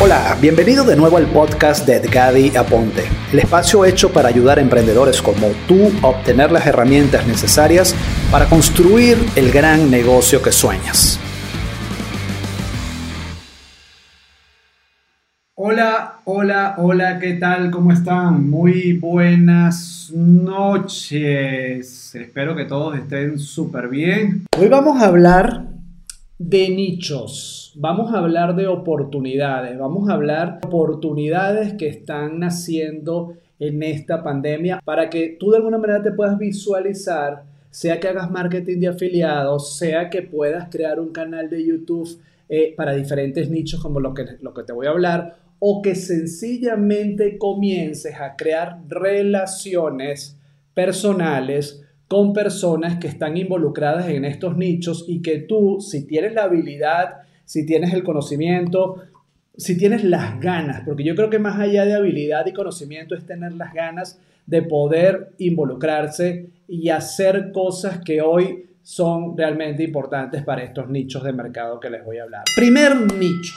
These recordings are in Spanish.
Hola, bienvenido de nuevo al podcast de Edgadi Aponte, el espacio hecho para ayudar a emprendedores como tú a obtener las herramientas necesarias para construir el gran negocio que sueñas. Hola, hola, hola, ¿qué tal? ¿Cómo están? Muy buenas noches. Espero que todos estén súper bien. Hoy vamos a hablar de nichos, vamos a hablar de oportunidades, vamos a hablar de oportunidades que están naciendo en esta pandemia para que tú de alguna manera te puedas visualizar, sea que hagas marketing de afiliados, sea que puedas crear un canal de YouTube eh, para diferentes nichos como lo que, lo que te voy a hablar, o que sencillamente comiences a crear relaciones personales con personas que están involucradas en estos nichos y que tú, si tienes la habilidad, si tienes el conocimiento, si tienes las ganas, porque yo creo que más allá de habilidad y conocimiento es tener las ganas de poder involucrarse y hacer cosas que hoy son realmente importantes para estos nichos de mercado que les voy a hablar. Primer nicho,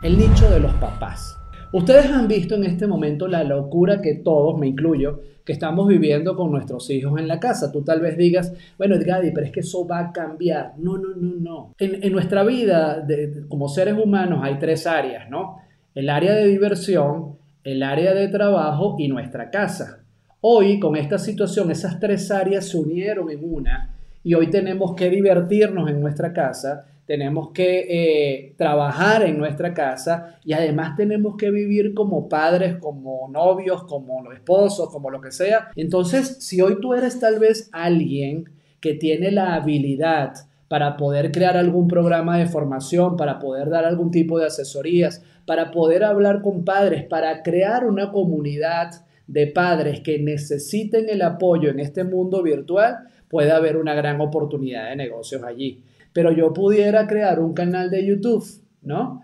el nicho de los papás. Ustedes han visto en este momento la locura que todos, me incluyo, que estamos viviendo con nuestros hijos en la casa. Tú tal vez digas, bueno, Edgadi, pero es que eso va a cambiar. No, no, no, no. En, nuestra vida como seres humanos hay tres áreas, ¿no? El área de diversión, el área de trabajo y nuestra casa. Hoy, con esta situación, esas tres áreas se unieron en una y hoy tenemos que divertirnos en nuestra casa tenemos que eh, trabajar en nuestra casa y además tenemos que vivir como padres, como novios, como esposos, como lo que sea. Entonces, si hoy tú eres tal vez alguien que tiene la habilidad para poder crear algún programa de formación, para poder dar algún tipo de asesorías, para poder hablar con padres, para crear una comunidad de padres que necesiten el apoyo en este mundo virtual, puede haber una gran oportunidad de negocios allí pero yo pudiera crear un canal de YouTube, ¿no?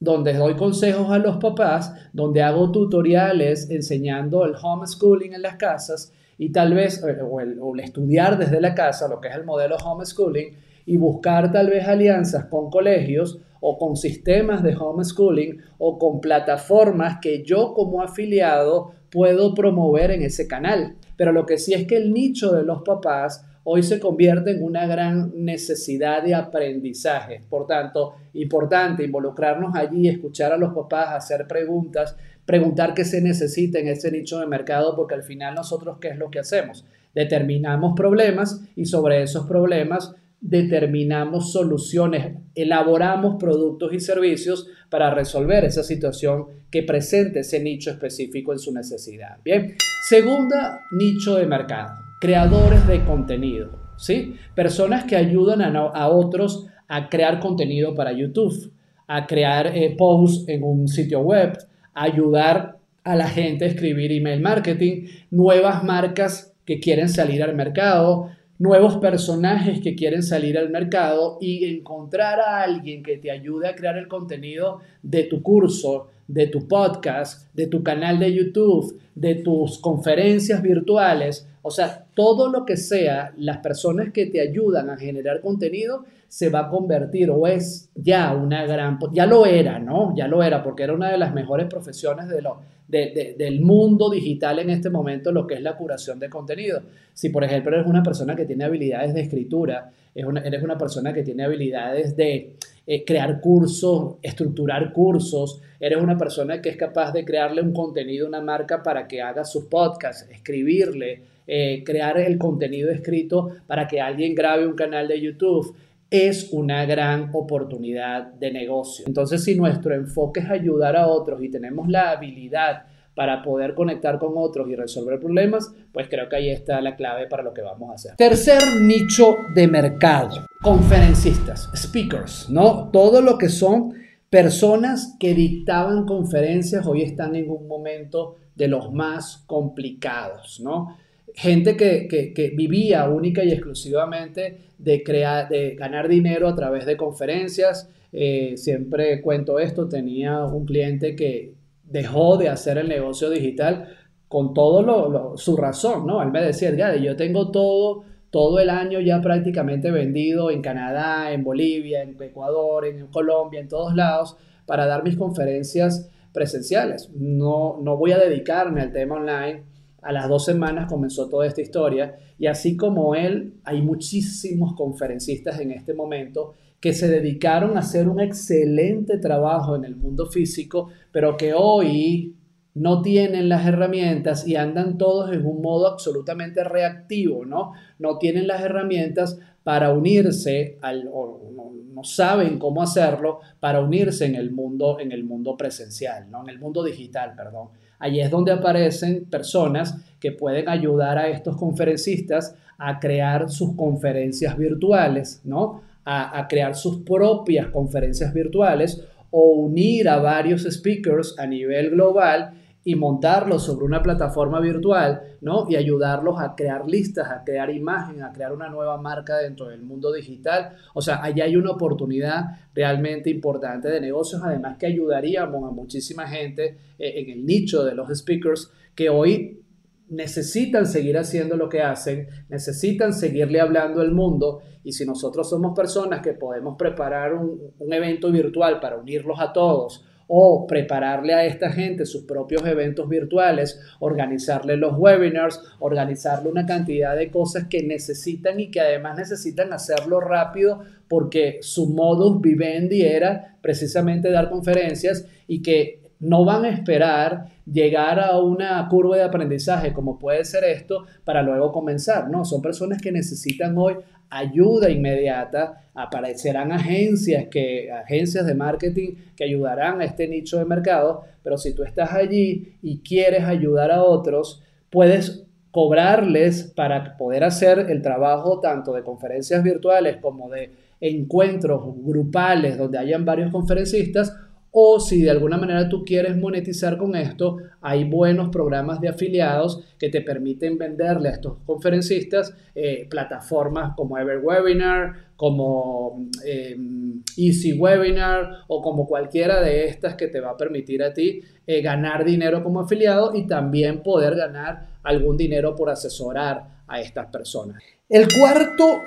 Donde doy consejos a los papás, donde hago tutoriales enseñando el homeschooling en las casas y tal vez, eh, o el, estudiar desde la casa, lo que es el modelo homeschooling, y buscar tal vez alianzas con colegios o con sistemas de homeschooling o con plataformas que yo como afiliado puedo promover en ese canal. Pero lo que sí es que el nicho de los papás hoy se convierte en una gran necesidad de aprendizaje. Por tanto, importante involucrarnos allí, escuchar a los papás, hacer preguntas, preguntar qué se necesita en ese nicho de mercado, porque al final nosotros, ¿qué es lo que hacemos? Determinamos problemas y sobre esos problemas determinamos soluciones, elaboramos productos y servicios para resolver esa situación que presente ese nicho específico en su necesidad. Bien, segunda nicho de mercado creadores de contenido, ¿sí? Personas que ayudan a, otros a crear contenido para YouTube, a crear eh, posts en un sitio web, a ayudar a la gente a escribir email marketing, nuevas marcas que quieren salir al mercado, nuevos personajes que quieren salir al mercado y encontrar a alguien que te ayude a crear el contenido de tu curso, de tu podcast, de tu canal de YouTube, de tus conferencias virtuales, o sea, todo lo que sea, las personas que te ayudan a generar contenido, se va a convertir o es ya una gran, ya lo era, ¿no? Ya lo era, porque era una de las mejores profesiones de lo, del mundo digital en este momento, lo que es la curación de contenido. Si, por ejemplo, eres una persona que tiene habilidades de escritura, eres una persona que tiene habilidades de eh, crear cursos, estructurar cursos, eres una persona que es capaz de crearle un contenido una marca para que haga sus podcasts, escribirle, eh, crear el contenido escrito para que alguien grabe un canal de YouTube es una gran oportunidad de negocio. Entonces, si nuestro enfoque es ayudar a otros y tenemos la habilidad para poder conectar con otros y resolver problemas, pues creo que ahí está la clave para lo que vamos a hacer. Tercer nicho de mercado, conferencistas, speakers, ¿no? Todo lo que son personas que dictaban conferencias hoy están en un momento de los más complicados, ¿no? Gente que, vivía única y exclusivamente de, crear, de ganar dinero a través de conferencias. Eh, siempre cuento esto, tenía un cliente que dejó de hacer el negocio digital con todo lo, su razón, ¿no? Él me decía, yo tengo todo todo el año ya prácticamente vendido en Canadá, en Bolivia, en Ecuador, en Colombia, en todos lados, para dar mis conferencias presenciales. No, no voy a dedicarme al tema online. A las dos semanas comenzó toda esta historia y así como él, hay muchísimos conferencistas en este momento que se dedicaron a hacer un excelente trabajo en el mundo físico, pero que hoy no tienen las herramientas y andan todos en un modo absolutamente reactivo, ¿no? No tienen las herramientas para unirse al, o no, saben cómo hacerlo para unirse en el mundo, en el mundo presencial, ¿no? En el mundo digital, perdón. Allí es donde aparecen personas que pueden ayudar a estos conferencistas a crear sus conferencias virtuales, ¿no? A, a crear sus propias conferencias virtuales o unir a varios speakers a nivel global y montarlos sobre una plataforma virtual, ¿no? Y ayudarlos a crear listas, a crear imagen, a crear una nueva marca dentro del mundo digital. O sea, allá hay una oportunidad realmente importante de negocios, además que ayudaríamos a muchísima gente eh, en el nicho de los speakers que hoy necesitan seguir haciendo lo que hacen, necesitan seguirle hablando al mundo y si nosotros somos personas que podemos preparar un, un evento virtual para unirlos a todos, o prepararle a esta gente sus propios eventos virtuales, organizarle los webinars, organizarle una cantidad de cosas que necesitan y que además necesitan hacerlo rápido porque su modus vivendi era precisamente dar conferencias y que no van a esperar llegar a una curva de aprendizaje como puede ser esto para luego comenzar, ¿no? Son personas que necesitan hoy ayuda inmediata, aparecerán agencias, que, agencias de marketing que ayudarán a este nicho de mercado, pero si tú estás allí y quieres ayudar a otros, puedes cobrarles para poder hacer el trabajo tanto de conferencias virtuales como de encuentros grupales donde hayan varios conferencistas o si de alguna manera tú quieres monetizar con esto, hay buenos programas de afiliados que te permiten venderle a estos conferencistas eh, plataformas como EverWebinar, como em, Easy Webinar o como cualquiera de estas que te va a permitir a ti eh, ganar dinero como afiliado y también poder ganar algún dinero por asesorar a estas personas. El cuarto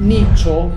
nicho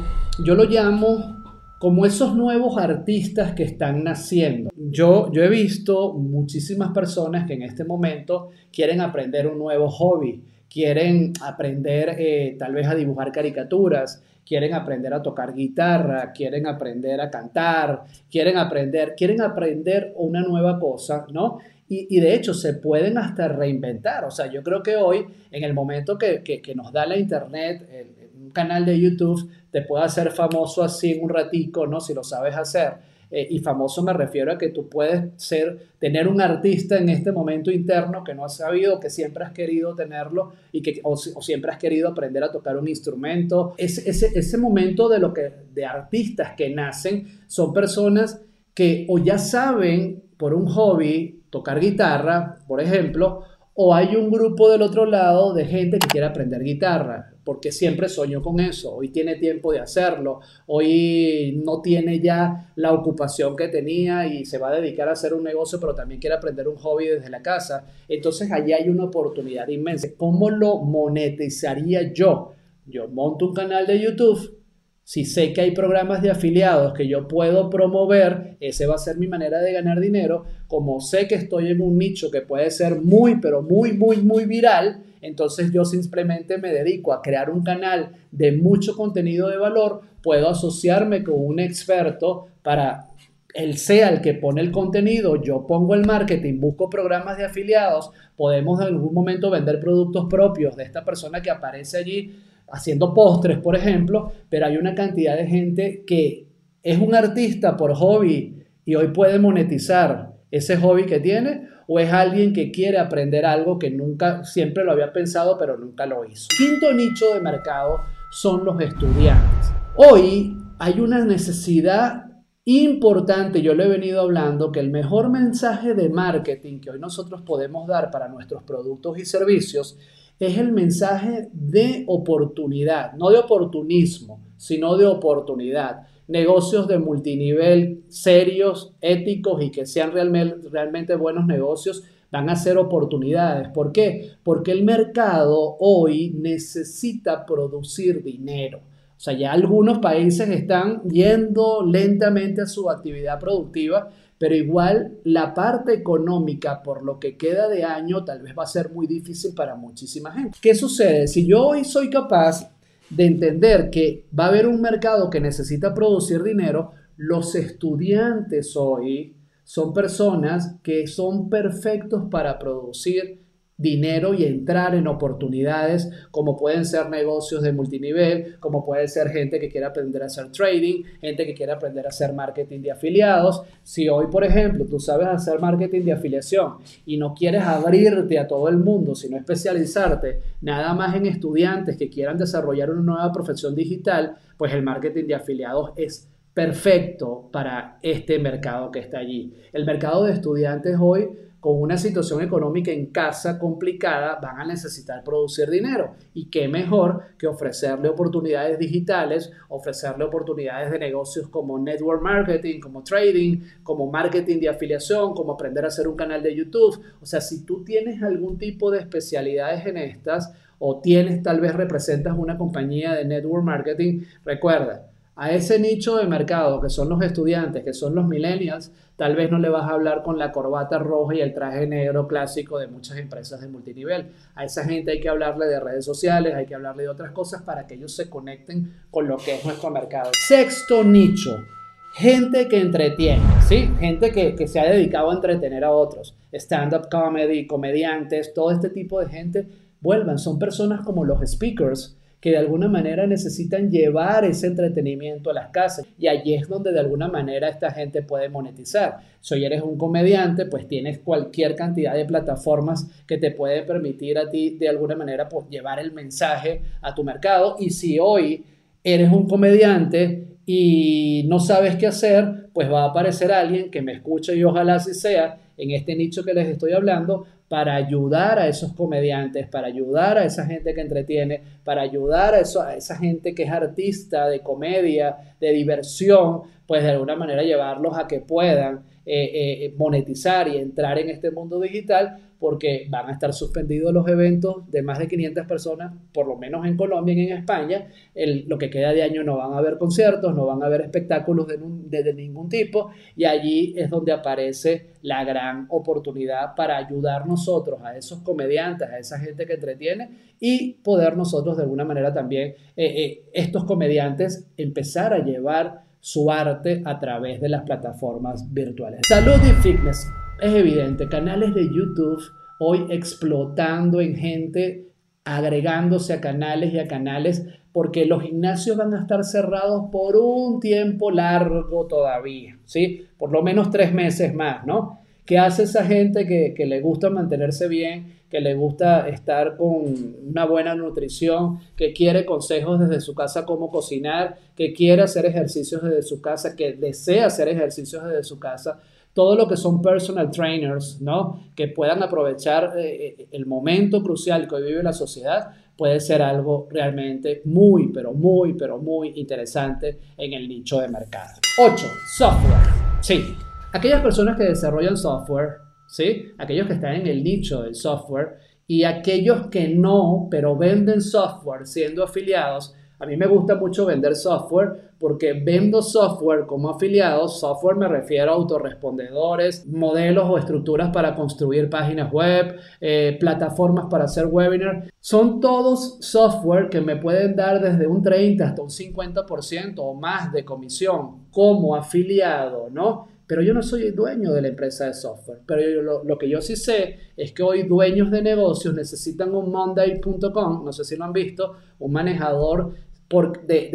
yo lo llamo como esos nuevos artistas que están naciendo. Yo, yo he visto muchísimas personas que en este momento quieren aprender un nuevo hobby, quieren aprender eh, tal vez a dibujar caricaturas, quieren aprender a tocar guitarra, quieren aprender a cantar, quieren aprender, quieren aprender una nueva cosa, ¿no? Y, de hecho se pueden hasta reinventar. O sea, yo creo que hoy, en el momento que, que, nos da la internet, un canal de YouTube te puede hacer famoso así en un ratico, ¿no? Si lo sabes hacer. Eh, y famoso me refiero a que tú puedes ser, tener un artista en este momento interno que no has sabido, que siempre has querido tenerlo y que, o, siempre has querido aprender a tocar un instrumento. Ese, ese, ese momento de, lo que, de artistas que nacen son personas que o ya saben por un hobby tocar guitarra, por ejemplo, o hay un grupo del otro lado de gente que quiere aprender guitarra, porque siempre soñó con eso, hoy tiene tiempo de hacerlo, hoy no tiene ya la ocupación que tenía y se va a dedicar a hacer un negocio, pero también quiere aprender un hobby desde la casa. Entonces allí hay una oportunidad inmensa. ¿Cómo lo monetizaría yo? Yo monto un canal de YouTube si sé que hay programas de afiliados que yo puedo promover, ese va a ser mi manera de ganar dinero. Como sé que estoy en un nicho que puede ser muy, pero muy, muy, muy viral, entonces yo simplemente me dedico a crear un canal de mucho contenido de valor. Puedo asociarme con un experto para él sea el que pone el contenido, yo pongo el marketing, busco programas de afiliados, podemos en algún momento vender productos propios de esta persona que aparece allí haciendo postres, por ejemplo, pero hay una cantidad de gente que es un artista por hobby y hoy puede monetizar ese hobby que tiene o es alguien que quiere aprender algo que nunca, siempre lo había pensado, pero nunca lo hizo. Quinto nicho de mercado son los estudiantes. Hoy hay una necesidad importante, yo le he venido hablando, que el mejor mensaje de marketing que hoy nosotros podemos dar para nuestros productos y servicios es el mensaje de oportunidad, no de oportunismo, sino de oportunidad. Negocios de multinivel serios, éticos y que sean realmente, buenos negocios van a ser oportunidades. ¿Por qué? Porque el mercado hoy necesita producir dinero. O sea, ya algunos países están yendo lentamente a su actividad productiva, pero igual la parte económica por lo que queda de año tal vez va a ser muy difícil para muchísima gente. ¿Qué sucede? Si yo hoy soy capaz de entender que va a haber un mercado que necesita producir dinero, los estudiantes hoy son personas que son perfectos para producir dinero y entrar en oportunidades como pueden ser negocios de multinivel, como puede ser gente que quiera aprender a hacer trading, gente que quiera aprender a hacer marketing de afiliados. Si hoy, por ejemplo, tú sabes hacer marketing de afiliación y no quieres abrirte a todo el mundo, sino especializarte nada más en estudiantes que quieran desarrollar una nueva profesión digital, pues el marketing de afiliados es perfecto para este mercado que está allí. El mercado de estudiantes hoy con una situación económica en casa complicada, van a necesitar producir dinero. Y qué mejor que ofrecerle oportunidades digitales, ofrecerle oportunidades de negocios como network marketing, como trading, como marketing de afiliación, como aprender a hacer un canal de YouTube. O sea, si tú tienes algún tipo de especialidades en estas o tienes, tal vez representas una compañía de network marketing, recuerda, a ese nicho de mercado que son los estudiantes, que son los millennials, tal vez no le vas a hablar con la corbata roja y el traje negro clásico de muchas empresas de multinivel. A esa gente hay que hablarle de redes sociales, hay que hablarle de otras cosas para que ellos se conecten con lo que es nuestro mercado. Sexto nicho, gente que entretiene, ¿sí? Gente que, que se ha dedicado a entretener a otros. Stand-up comedy, comediantes, todo este tipo de gente, vuelvan, son personas como los speakers que de alguna manera necesitan llevar ese entretenimiento a las casas. Y allí es donde de alguna manera esta gente puede monetizar. Si hoy eres un comediante, pues tienes cualquier cantidad de plataformas que te puede permitir a ti de alguna manera pues, llevar el mensaje a tu mercado. Y si hoy eres un comediante y no sabes qué hacer, pues va a aparecer alguien que me escuche y ojalá así sea en este nicho que les estoy hablando para ayudar a esos comediantes, para ayudar a esa gente que entretiene, para ayudar a, eso, a esa gente que es artista de comedia, de diversión, pues de alguna manera llevarlos a que puedan eh, eh, monetizar y entrar en este mundo digital porque van a estar suspendidos los eventos de más de 500 personas, por lo menos en Colombia y en España. lo que queda de año no van a haber conciertos, no van a haber espectáculos de, de, ningún tipo y allí es donde aparece la gran oportunidad para ayudar nosotros a esos comediantes, a esa gente que entretiene y poder nosotros de alguna manera también, eh, estos comediantes, empezar a llevar su arte a través de las plataformas virtuales. Salud y fitness. Es evidente, canales de YouTube hoy explotando en gente, agregándose a canales y a canales, porque los gimnasios van a estar cerrados por un tiempo largo todavía, ¿sí? Por lo menos tres meses más, ¿no? ¿Qué hace esa gente que, que le gusta mantenerse bien? Que le gusta estar con una buena nutrición, que quiere consejos desde su casa cómo cocinar, que quiere hacer ejercicios desde su casa, que desea hacer ejercicios desde su casa, todo lo que son personal trainers, ¿no? Que puedan aprovechar eh, eh, el momento crucial que hoy vive la sociedad, puede ser algo realmente muy, pero muy, pero muy interesante en el nicho de mercado. 8. Software. Sí, aquellas personas que desarrollan software ¿sí? Aquellos que están en el nicho del software y aquellos que no, pero venden software siendo afiliados. A mí me gusta mucho vender software porque vendo software como afiliados. Software me refiero a autorrespondedores, modelos o estructuras para construir páginas web, eh, plataformas para hacer webinar. Son todos software que me pueden dar desde un 30 hasta un 50% o más de comisión como afiliado, ¿no? Pero yo no soy dueño de la empresa de software. Pero lo, que yo sí sé es que hoy dueños de negocios necesitan un monday.com, no sé si lo han visto, un manejador de,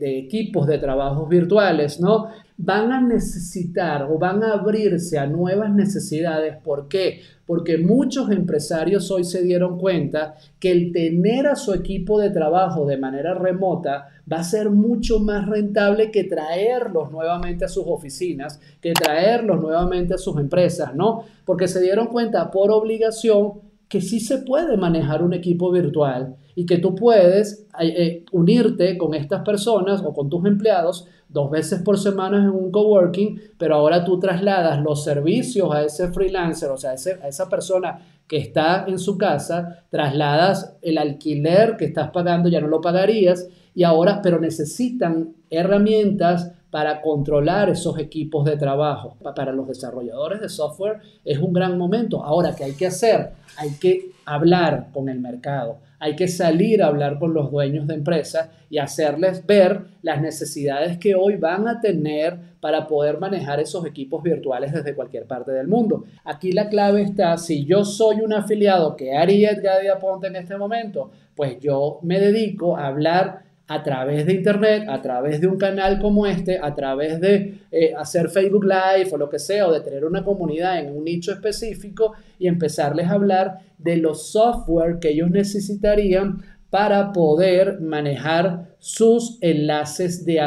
de, equipos de trabajos virtuales, ¿no? Van a necesitar o van a abrirse a nuevas necesidades. ¿Por qué? Porque muchos empresarios hoy se dieron cuenta que el tener a su equipo de trabajo de manera remota va a ser mucho más rentable que traerlos nuevamente a sus oficinas, que traerlos nuevamente a sus empresas, ¿no? Porque se dieron cuenta por obligación que sí se puede manejar un equipo virtual y que tú puedes eh, eh, unirte con estas personas o con tus empleados dos veces por semana en un coworking, pero ahora tú trasladas los servicios a ese freelancer, o sea, a esa persona que está en su casa, trasladas el alquiler que estás pagando, ya no lo pagarías, y ahora, pero necesitan herramientas para controlar esos equipos de trabajo. Para los desarrolladores de software es un gran momento. Ahora, ¿qué hay que hacer? Hay que hablar con el mercado, hay que salir a hablar con los dueños de empresas y hacerles ver las necesidades que hoy van a tener para poder manejar esos equipos virtuales desde cualquier parte del mundo. Aquí la clave está, si yo soy un afiliado que haría Edgar Ponte en este momento, pues yo me dedico a hablar a través de Internet, a través de un canal como este, a través de eh, hacer Facebook Live o lo que sea, o de tener una comunidad en un nicho específico y empezarles a hablar de los software que ellos necesitarían para poder manejar sus enlaces de,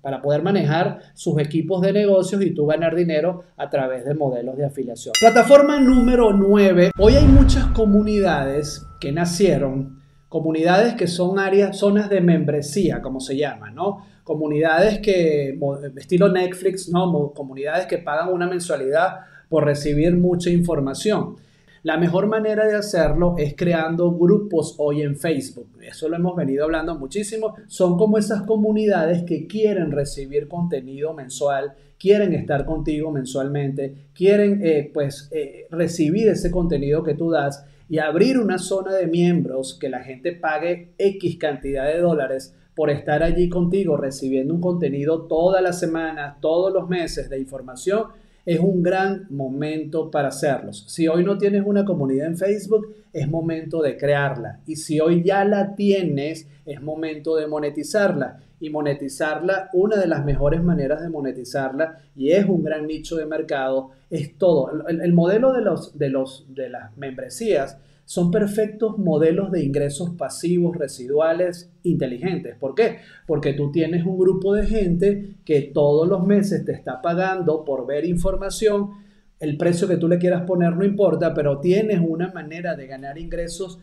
para poder manejar sus equipos de negocios y tú ganar dinero a través de modelos de afiliación. Plataforma número 9. Hoy hay muchas comunidades que nacieron comunidades que son áreas, zonas de membresía, como se llama, ¿no? Comunidades que, estilo Netflix, ¿no? Comunidades que pagan una mensualidad por recibir mucha información. La mejor manera de hacerlo es creando grupos hoy en Facebook. Eso lo hemos venido hablando muchísimo. Son como esas comunidades que quieren recibir contenido mensual, quieren estar contigo mensualmente, quieren eh, pues eh, recibir ese contenido que tú das y abrir una zona de miembros que la gente pague X cantidad de dólares por estar allí contigo recibiendo un contenido todas las semanas, todos los meses de información, es un gran momento para hacerlos. Si hoy no tienes una comunidad en Facebook, es momento de crearla. Y si hoy ya la tienes, es momento de monetizarla. Y monetizarla, una de las mejores maneras de monetizarla, y es un gran nicho de mercado, es todo. El, modelo de, los, de, los, de las membresías son perfectos modelos de ingresos pasivos residuales inteligentes. ¿Por qué? Porque tú tienes un grupo de gente que todos los meses te está pagando por ver información. El precio que tú le quieras poner no importa, pero tienes una manera de ganar ingresos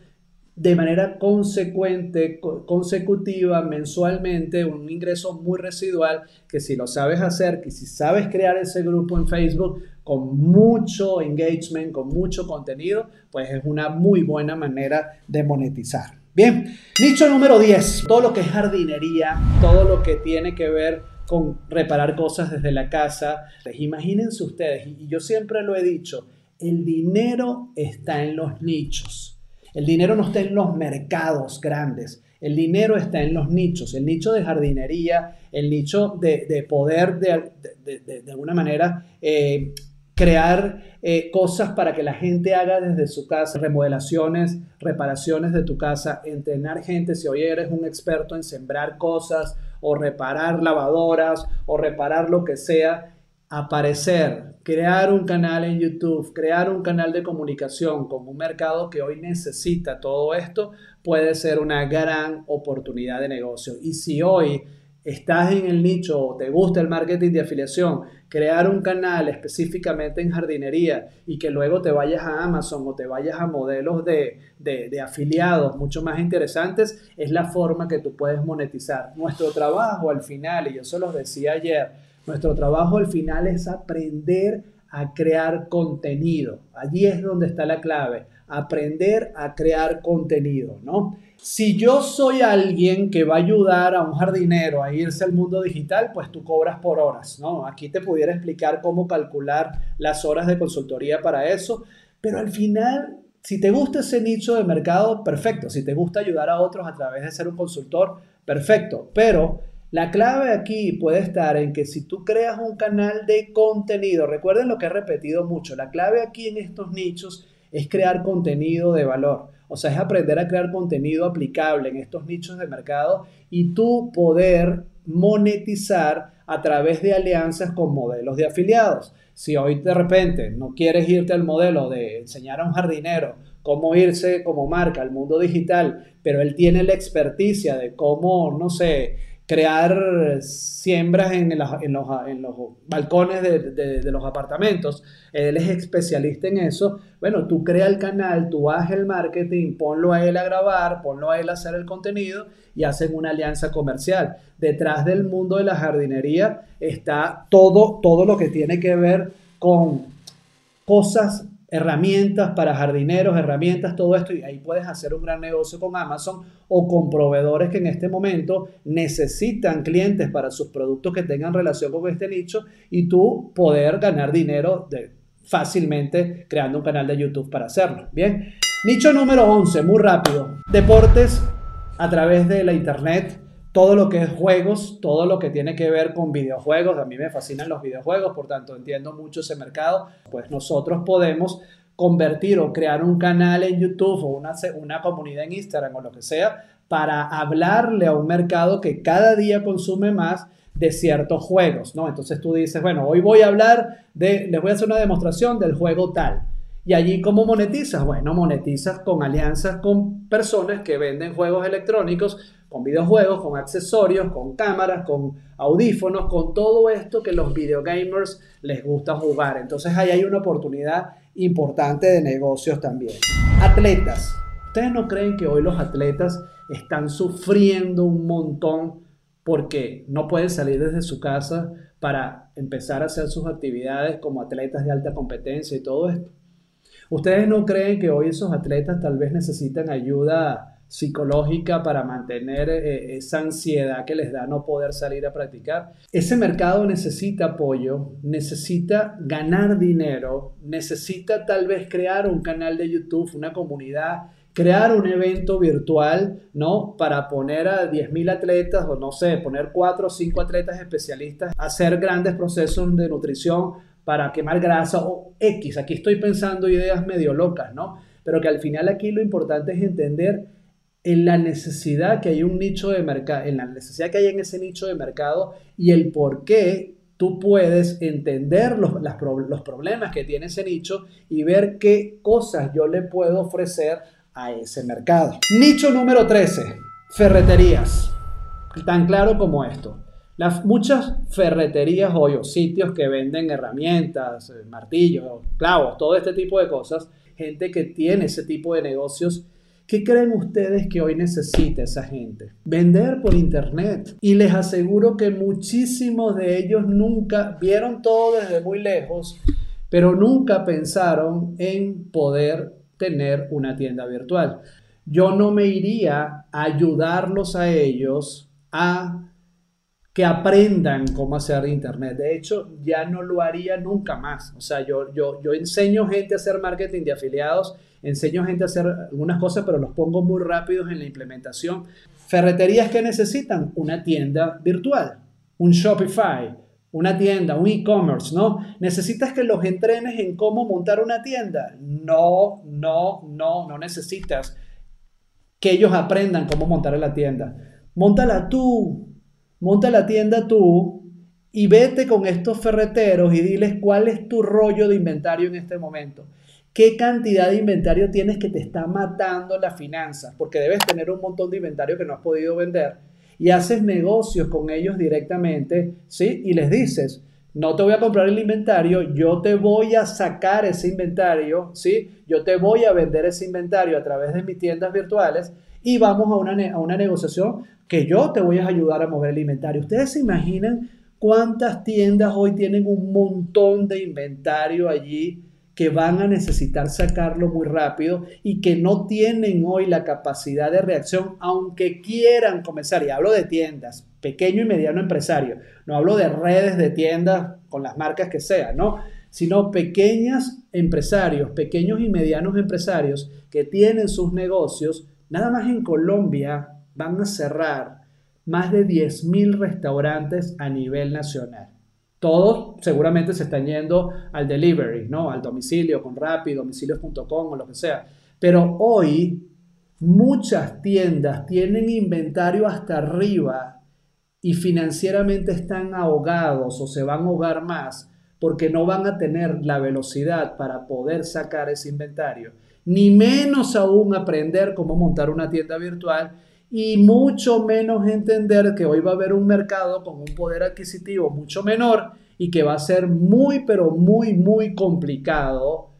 de manera consecuente, consecutiva, mensualmente, un ingreso muy residual que si lo sabes hacer, que si sabes crear ese grupo en Facebook con mucho engagement, con mucho contenido, pues es una muy buena manera de monetizar. Bien, nicho número 10, todo lo que es jardinería, todo lo que tiene que ver con reparar cosas desde la casa. Pues imagínense ustedes, y yo siempre lo he dicho, el dinero está en los nichos. El dinero no está en los mercados grandes. El dinero está en los nichos, el nicho de jardinería, el nicho de, poder de, alguna manera eh, crear eh, cosas para que la gente haga desde su casa, remodelaciones, reparaciones de tu casa, entrenar gente, si hoy eres un experto en sembrar cosas o reparar lavadoras o reparar lo que sea, aparecer, crear un canal en YouTube, crear un canal de comunicación con un mercado que hoy necesita todo esto, puede ser una gran oportunidad de negocio. Y si hoy estás en el nicho o te gusta el marketing de afiliación, crear un canal específicamente en jardinería y que luego te vayas a Amazon o te vayas a modelos de, de, afiliados mucho más interesantes, es la forma que tú puedes monetizar. Nuestro trabajo al final, y yo se los decía ayer, nuestro trabajo al final es aprender a crear contenido. Allí es donde está la clave, aprender a crear contenido, ¿no? Si yo soy alguien que va a ayudar a un jardinero a irse al mundo digital, pues tú cobras por horas, ¿no? Aquí te pudiera explicar cómo calcular las horas de consultoría para eso, pero al final, si te gusta ese nicho de mercado, perfecto. Si te gusta ayudar a otros a través de ser un consultor, perfecto. Pero la clave aquí puede estar en que si tú creas un canal de contenido, recuerden lo que he repetido mucho, la clave aquí en estos nichos es crear contenido de valor. O sea, es aprender a crear contenido aplicable en estos nichos de mercado y tú poder monetizar a través de alianzas con modelos de afiliados. Si hoy de repente no quieres irte al modelo de enseñar a un jardinero cómo irse como marca al mundo digital, pero él tiene la experticia de cómo, no sé, crear siembras en, los, balcones de, los apartamentos. Él es especialista en eso. Bueno, tú crea el canal, tú haces el marketing, ponlo a él a grabar, ponlo a él a hacer el contenido y hacen una alianza comercial. Detrás del mundo de la jardinería está todo, todo lo que tiene que ver con cosas herramientas para jardineros, herramientas, todo esto, y ahí puedes hacer un gran negocio con Amazon o con proveedores que en este momento necesitan clientes para sus productos que tengan relación con este nicho y tú poder ganar dinero fácilmente creando un canal de YouTube para hacerlo. Bien, nicho número 11, muy rápido, deportes a través de la internet todo lo que es juegos, todo lo que tiene que ver con videojuegos. A mí me fascinan los videojuegos, por tanto entiendo mucho ese mercado. Pues nosotros podemos convertir o crear un canal en YouTube o una, una comunidad en Instagram o lo que sea para hablarle a un mercado que cada día consume más de ciertos juegos, ¿no? Entonces tú dices, bueno, hoy voy a hablar de, les voy a hacer una demostración del juego tal. Y allí, ¿cómo monetizas? Bueno, monetizas con alianzas con personas que venden juegos electrónicos con videojuegos, con accesorios, con cámaras, con audífonos, con todo esto que los videogamers les gusta jugar. Entonces ahí hay una oportunidad importante de negocios también. Atletas. ¿Ustedes no creen que hoy los atletas están sufriendo un montón porque no pueden salir desde su casa para empezar a hacer sus actividades como atletas de alta competencia y todo esto? ¿Ustedes no creen que hoy esos atletas tal vez necesitan ayuda psicológica para mantener eh, esa ansiedad que les da no poder salir a practicar. Ese mercado necesita apoyo, necesita ganar dinero, necesita tal vez crear un canal de YouTube, una comunidad, crear un evento virtual, ¿no? Para poner a 10.000 atletas o no sé, poner 4 o 5 atletas especialistas hacer grandes procesos de nutrición para quemar grasa o X. Aquí estoy pensando ideas medio locas, ¿no? Pero que al final aquí lo importante es entender en la necesidad que hay un nicho de mercado, en la necesidad que hay en ese nicho de mercado y el por qué tú puedes entender los, los problemas que tiene ese nicho y ver qué cosas yo le puedo ofrecer a ese mercado. Nicho número 13, ferreterías. Tan claro como esto. Las, muchas ferreterías hoy o sitios que venden herramientas, eh, martillos, clavos, todo este tipo de cosas, gente que tiene ese tipo de negocios ¿Qué creen ustedes que hoy necesita esa gente? Vender por internet. Y les aseguro que muchísimos de ellos nunca vieron todo desde muy lejos, pero nunca pensaron en poder tener una tienda virtual. Yo no me iría a ayudarlos a ellos a que aprendan cómo hacer internet. De hecho, ya no lo haría nunca más. O sea, yo, yo, yo enseño gente a hacer marketing de afiliados enseño a gente a hacer algunas cosas, pero los pongo muy rápidos en la implementación. Ferreterías que necesitan una tienda virtual, un Shopify, una tienda, un e-commerce, ¿no? Necesitas que los entrenes en cómo montar una tienda. No, no, no, no necesitas que ellos aprendan cómo montar la tienda. Móntala tú, monta la tienda tú y vete con estos ferreteros y diles cuál es tu rollo de inventario en este momento qué cantidad de inventario tienes que te está matando las finanzas, porque debes tener un montón de inventario que no has podido vender y haces negocios con ellos directamente, ¿sí? Y les dices, no te voy a comprar el inventario, yo te voy a sacar ese inventario, ¿sí? Yo te voy a vender ese inventario a través de mis tiendas virtuales y vamos a una, a una negociación que yo te voy a ayudar a mover el inventario. ¿Ustedes se imaginan cuántas tiendas hoy tienen un montón de inventario allí? Que van a necesitar sacarlo muy rápido y que no tienen hoy la capacidad de reacción, aunque quieran comenzar. Y hablo de tiendas, pequeño y mediano empresario. No hablo de redes de tiendas con las marcas que sean, ¿no? Sino pequeños empresarios, pequeños y medianos empresarios que tienen sus negocios. Nada más en Colombia van a cerrar más de 10.000 restaurantes a nivel nacional. Todos seguramente se están yendo al delivery, ¿no? Al domicilio, con Rappi, domicilios.com o lo que sea. Pero hoy muchas tiendas tienen inventario hasta arriba y financieramente están ahogados o se van a ahogar más porque no van a tener la velocidad para poder sacar ese inventario, ni menos aún aprender cómo montar una tienda virtual y mucho menos entender que hoy va a haber un mercado con un poder adquisitivo mucho menor y que va a ser muy, pero muy, muy complicado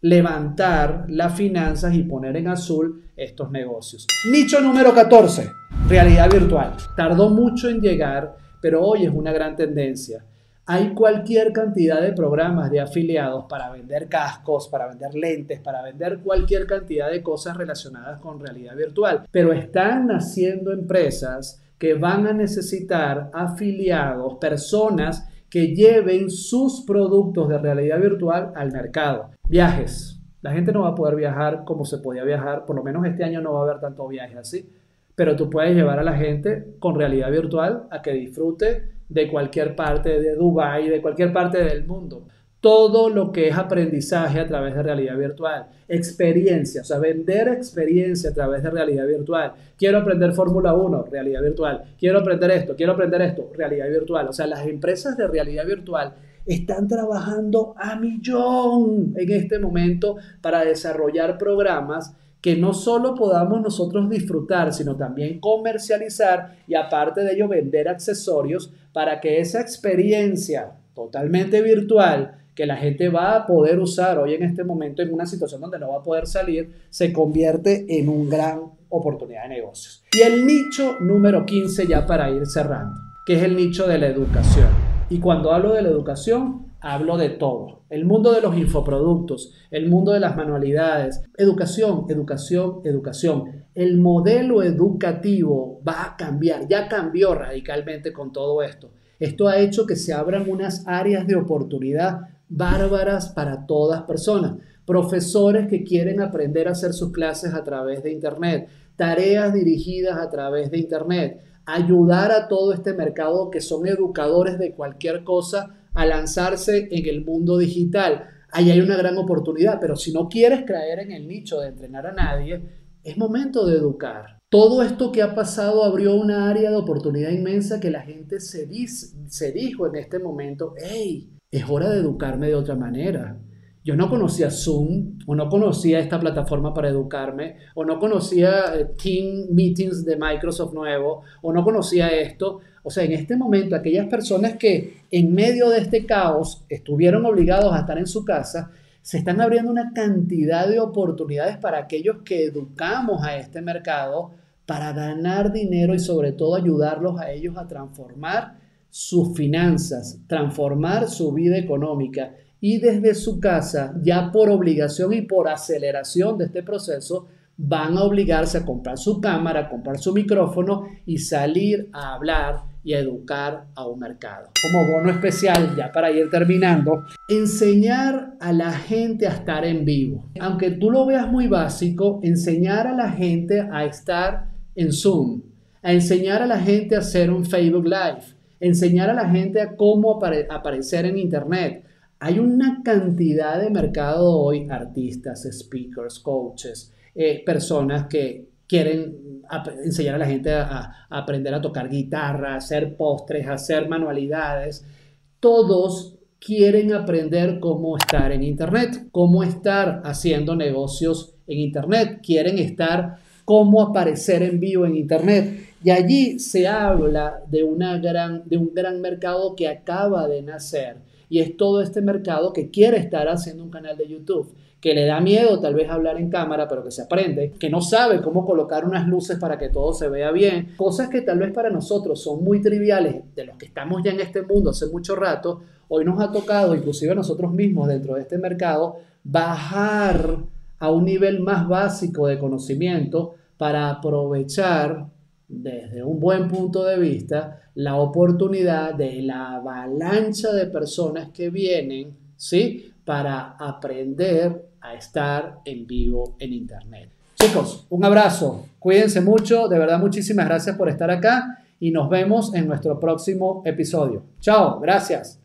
levantar las finanzas y poner en azul estos negocios. Nicho número 14, realidad virtual. Tardó mucho en llegar, pero hoy es una gran tendencia. Hay cualquier cantidad de programas de afiliados para vender cascos, para vender lentes, para vender cualquier cantidad de cosas relacionadas con realidad virtual. Pero están naciendo empresas que van a necesitar afiliados, personas que lleven sus productos de realidad virtual al mercado. Viajes. La gente no va a poder viajar como se podía viajar, por lo menos este año no va a haber tanto viaje así, pero tú puedes llevar a la gente con realidad virtual a que disfrute de cualquier parte de Dubái, de cualquier parte del mundo. Todo lo que es aprendizaje a través de realidad virtual, experiencia, o sea, vender experiencia a través de realidad virtual. Quiero aprender Fórmula 1, realidad virtual. Quiero aprender esto, quiero aprender esto, realidad virtual. O sea, las empresas de realidad virtual están trabajando a millón en este momento para desarrollar programas que no solo podamos nosotros disfrutar, sino también comercializar y aparte de ello vender accesorios para que esa experiencia totalmente virtual que la gente va a poder usar hoy en este momento en una situación donde no va a poder salir, se convierte en una gran oportunidad de negocios. Y el nicho número 15 ya para ir cerrando, que es el nicho de la educación. Y cuando hablo de la educación, hablo de todo. El mundo de los infoproductos, el mundo de las manualidades, educación, educación, educación. El modelo educativo va a cambiar, ya cambió radicalmente con todo esto. Esto ha hecho que se abran unas áreas de oportunidad bárbaras para todas personas. Profesores que quieren aprender a hacer sus clases a través de Internet, tareas dirigidas a través de Internet, ayudar a todo este mercado que son educadores de cualquier cosa a lanzarse en el mundo digital. Ahí hay una gran oportunidad, pero si no quieres caer en el nicho de entrenar a nadie, es momento de educar. Todo esto que ha pasado abrió una área de oportunidad inmensa que la gente se, se dijo en este momento, hey, es hora de educarme de otra manera. Yo no conocía Zoom, o no conocía esta plataforma para educarme, o no conocía eh, Team Meetings de Microsoft nuevo, o no conocía esto. O sea, en este momento, aquellas personas que en medio de este caos estuvieron obligados a estar en su casa, se están abriendo una cantidad de oportunidades para aquellos que educamos a este mercado para ganar dinero y sobre todo ayudarlos a ellos a transformar sus finanzas, transformar su vida económica y desde su casa, ya por obligación y por aceleración de este proceso, van a obligarse a comprar su cámara, a comprar su micrófono y salir a hablar y a educar a un mercado. Como bono especial, ya para ir terminando, enseñar a la gente a estar en vivo. Aunque tú lo veas muy básico, enseñar a la gente a estar en Zoom, a enseñar a la gente a hacer un Facebook Live, enseñar a la gente a cómo aparecer en Internet, hay una cantidad de mercado hoy, artistas, speakers, coaches, eh, personas que quieren enseñar a la gente a, aprender a tocar guitarra, a hacer postres, a hacer manualidades. Todos quieren aprender cómo estar en Internet, cómo estar haciendo negocios en Internet, quieren estar cómo aparecer en vivo en Internet. Y allí se habla de, una gran, de un gran mercado que acaba de nacer y es todo este mercado que quiere estar haciendo un canal de YouTube, que le da miedo tal vez hablar en cámara, pero que se aprende, que no sabe cómo colocar unas luces para que todo se vea bien, cosas que tal vez para nosotros son muy triviales, de los que estamos ya en este mundo hace mucho rato, hoy nos ha tocado, inclusive a nosotros mismos dentro de este mercado, bajar a un nivel más básico de conocimiento para aprovechar desde un buen punto de vista la oportunidad de la avalancha de personas que vienen, ¿sí? Para aprender a estar en vivo en Internet. Chicos, un abrazo, cuídense mucho, de verdad muchísimas gracias por estar acá y nos vemos en nuestro próximo episodio. Chao, gracias.